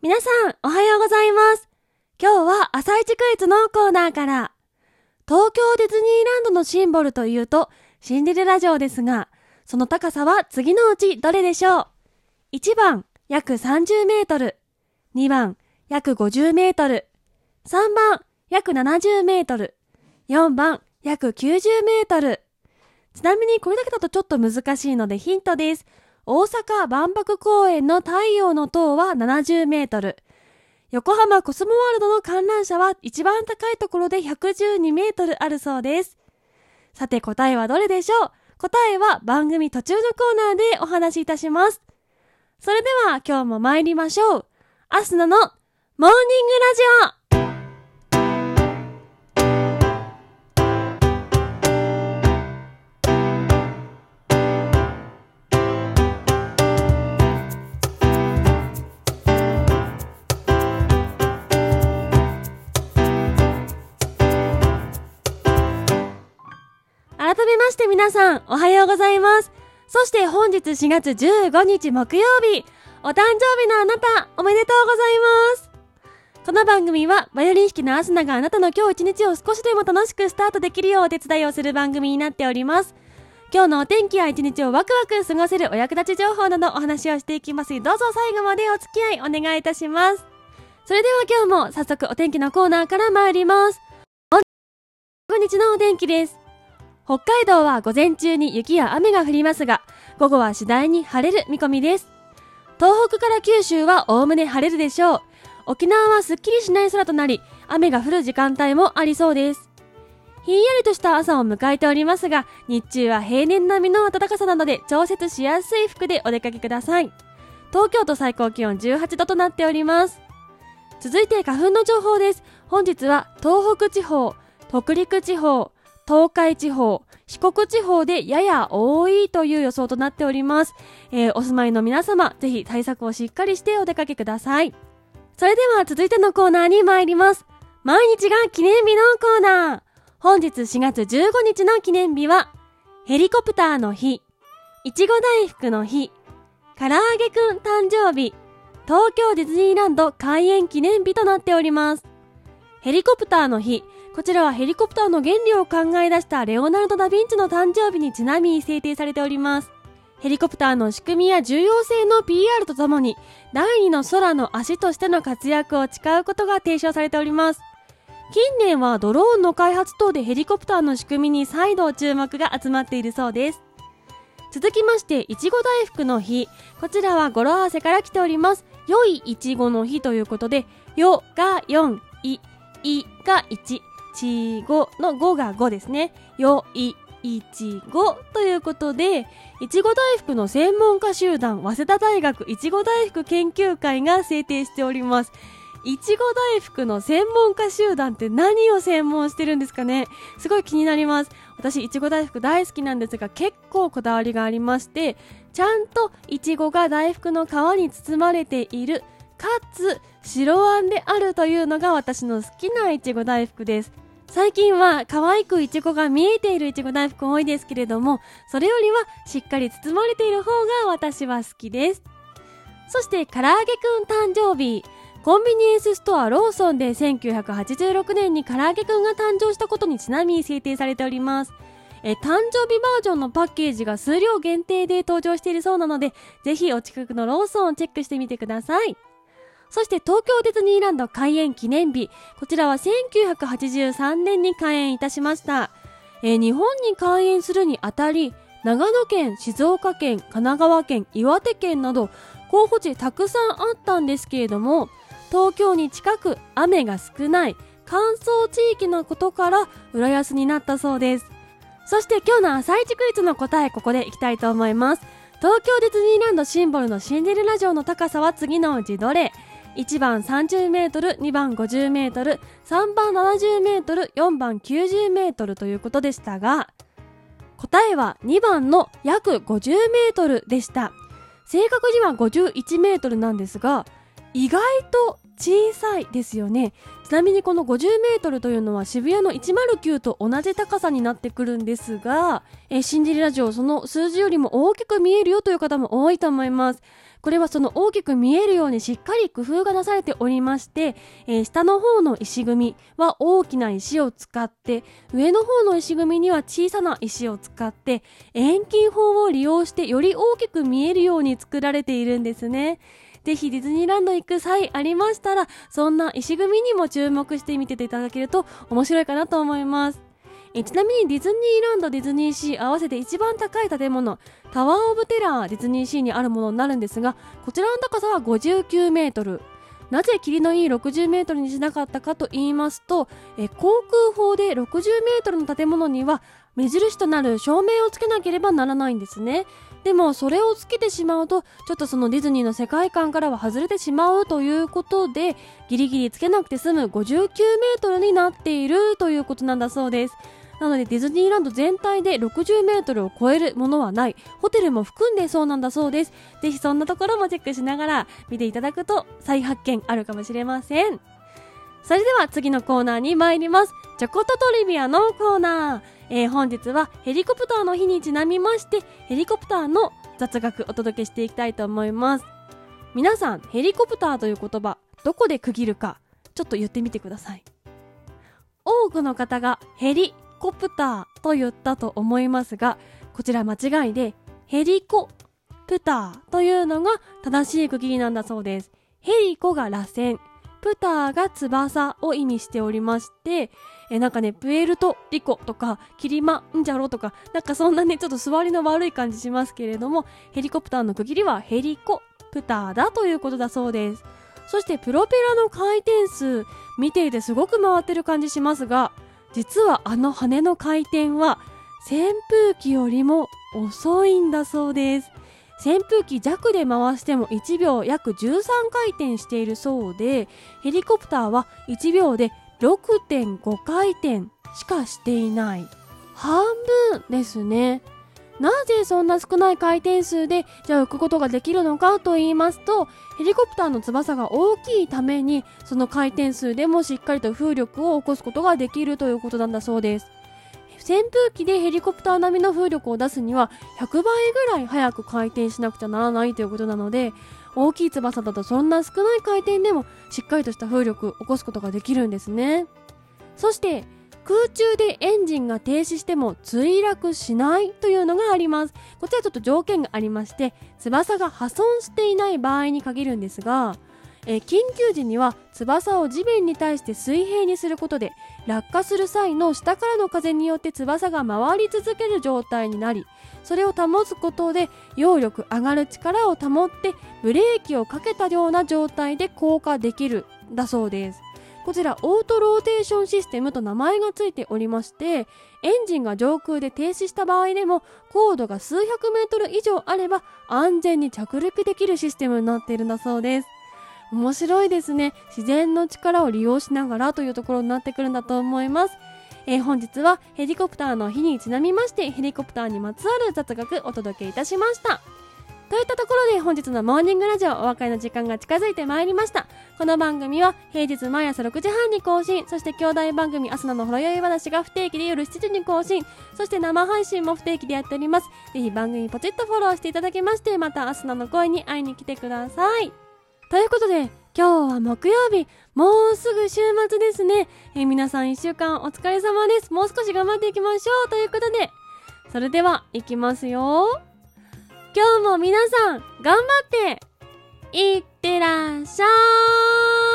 皆さん、おはようございます。今日は朝一クイズのコーナーから。東京ディズニーランドのシンボルというと、シンデレラ城ですが、その高さは次のうちどれでしょう ?1 番、約30メートル。2番、約50メートル。3番、約70メートル。4番、約90メートル。ちなみにこれだけだとちょっと難しいのでヒントです。大阪万博公園の太陽の塔は70メートル。横浜コスモワールドの観覧車は一番高いところで112メートルあるそうです。さて答えはどれでしょう？答えは番組途中のコーナーでお話しいたします。それでは今日も参りましょう。アスナのモーニングラジオして皆さん、おはようございます。そして本日4月15日木曜日、お誕生日のあなた、おめでとうございます。この番組は、バイオリン弾きのアスナがあなたの今日一日を少しでも楽しくスタートできるようお手伝いをする番組になっております。今日のお天気や一日をワクワク過ごせるお役立ち情報などお話をしていきます。どうぞ最後までお付き合いお願いいたします。それでは今日も早速お天気のコーナーから参ります。本日のお天気です。北海道は午前中に雪や雨が降りますが、午後は次第に晴れる見込みです。東北から九州はおおむね晴れるでしょう。沖縄はすっきりしない空となり、雨が降る時間帯もありそうです。ひんやりとした朝を迎えておりますが、日中は平年並みの暖かさなので調節しやすい服でお出かけください。東京都最高気温18度となっております。続いて花粉の情報です。本日は東北地方、北陸地方、東海地方、四国地方でやや多いという予想となっております。えーお住まいの皆様、ぜひ対策をしっかりしてお出かけください。それでは続いてのコーナーに参ります。毎日が記念日のコーナー。本日4月15日の記念日は、ヘリコプターの日、いちご大福の日、唐揚げくん誕生日、東京ディズニーランド開園記念日となっております。ヘリコプターの日。こちらはヘリコプターの原理を考え出したレオナルド・ダ・ヴィンチの誕生日にちなみに制定されております。ヘリコプターの仕組みや重要性の PR とともに、第二の空の足としての活躍を誓うことが提唱されております。近年はドローンの開発等でヘリコプターの仕組みに再度注目が集まっているそうです。続きまして、いちご大福の日。こちらは語呂合わせから来ております。良いいちごの日ということで、よが4、い、いが1、ちごの5が5ですね。よい、いちごということで、いちご大福の専門家集団、早稲田大学いちご大福研究会が制定しております。いちご大福の専門家集団って何を専門してるんですかね？すごい気になります。私、いちご大福大好きなんですが、結構こだわりがありまして、ちゃんといちごが大福の皮に包まれている、かつ白あんであるというのが私の好きないちご大福です。最近は可愛くいちごが見えているいちご大福多いですけれども、それよりはしっかり包まれている方が私は好きです。そして、唐揚げくん誕生日。コンビニエンスストアローソンで1986年に唐揚げくんが誕生したことにちなみに制定されております。え誕生日バージョンのパッケージが数量限定で登場しているそうなので、ぜひお近くのローソンをチェックしてみてください。そして東京ディズニーランド開園記念日。こちらは1983年に開園いたしました。えー日本に開園するにあたり、長野県、静岡県、神奈川県、岩手県など候補地たくさんあったんですけれども、東京に近く雨が少ない乾燥地域のことから浦安になったそうです。そして今日の朝一クイズの答えここでいきたいと思います。東京ディズニーランドシンボルのシンデレラ城の高さは次のうちどれ？?1 番30メートル、2番50メートル、3番70メートル、4番90メートルということでしたが、答えは2番の約50メートルでした。正確には51メートルなんですが、意外と小さいですよね。ちなみにこの50メートルというのは渋谷の109と同じ高さになってくるんですが、えーシンデレラ城その数字よりも大きく見えるよという方も多いと思います。これはその大きく見えるようにしっかり工夫がなされておりまして、えー、下の方の石組みは大きな石を使って、上の方の石組みには小さな石を使って、遠近法を利用してより大きく見えるように作られているんですね。ぜひディズニーランド行く際ありましたら、そんな石組みにも注目してみていただけると面白いかなと思います。えちなみにディズニーランド、ディズニーシー合わせて一番高い建物、タワーオブテラーディズニーシーにあるものになるんですが、こちらの高さは59メートル。なぜ霧のいい60メートルにしなかったかと言いますと、え航空法で60メートルの建物には目印となる照明をつけなければならないんですね。でもそれをつけてしまうとちょっとそのディズニーの世界観からは外れてしまうということでギリギリつけなくて済む59メートルになっているということなんだそうです。なのでディズニーランド全体で60メートルを超えるものはない。ホテルも含んでそうなんだそうです。ぜひそんなところもチェックしながら見ていただくと再発見あるかもしれません。それでは次のコーナーに参ります。チョコトトリビアのコーナー、えー、本日はヘリコプターの日にちなみましてヘリコプターの雑学お届けしていきたいと思います。皆さんヘリコプターという言葉どこで区切るかちょっと言ってみてください。多くの方がヘリコプターと言ったと思いますがこちら間違いでヘリコプターというのが正しい区切りなんだそうです。ヘリコが螺旋。プターが翼を意味しておりまして、えなんかね、プエルトリコとか、キリマンジャロとか、なんかそんなね、ちょっと座りの悪い感じしますけれども、ヘリコプターの区切りはヘリコプターだということだそうです。そしてプロペラの回転数、見ていてすごく回ってる感じしますが、実はあの羽の回転は、扇風機よりも遅いんだそうです。扇風機弱で回しても1秒約13回転しているそうでヘリコプターは1秒で6.5回転しかしていない。半分ですね。なぜそんな少ない回転数でじゃあ浮くことができるのかと言いますとヘリコプターの翼が大きいためにその回転数でもしっかりと風力を起こすことができるということなんだそうです。扇風機でヘリコプター並みの風力を出すには100倍ぐらい速く回転しなくちゃならないということなので大きい翼だとそんな少ない回転でもしっかりとした風力を起こすことができるんですね。そして空中でエンジンが停止しても墜落しないというのがあります。こちらちょっと条件がありまして翼が破損していない場合に限るんですがえ、緊急時には翼を地面に対して水平にすることで落下する際の下からの風によって翼が回り続ける状態になりそれを保つことで揚力上がる力を保ってブレーキをかけたような状態で降下できるだそうです。こちらオートローテーションシステムと名前がついておりましてエンジンが上空で停止した場合でも高度が数百メートル以上あれば安全に着陸できるシステムになっているんだそうです。面白いですね。自然の力を利用しながらというところになってくるんだと思います。えー、本日はヘリコプターの日にちなみましてヘリコプターにまつわる雑学お届けいたしました。といったところで本日のモーニングラジオお別れの時間が近づいてまいりました。この番組は平日毎朝6時半に更新そして兄弟番組アスナのほろ酔い話が不定期で夜7時に更新そして生配信も不定期でやっております。ぜひ番組ポチッとフォローしていただきましてまたアスナの声に会いに来てください。ということで、今日は木曜日、もうすぐ週末ですね。えー、皆さん一週間お疲れ様です。もう少し頑張っていきましょうということで、それでは、いきますよ。今日も皆さん、頑張って、いってらっしゃい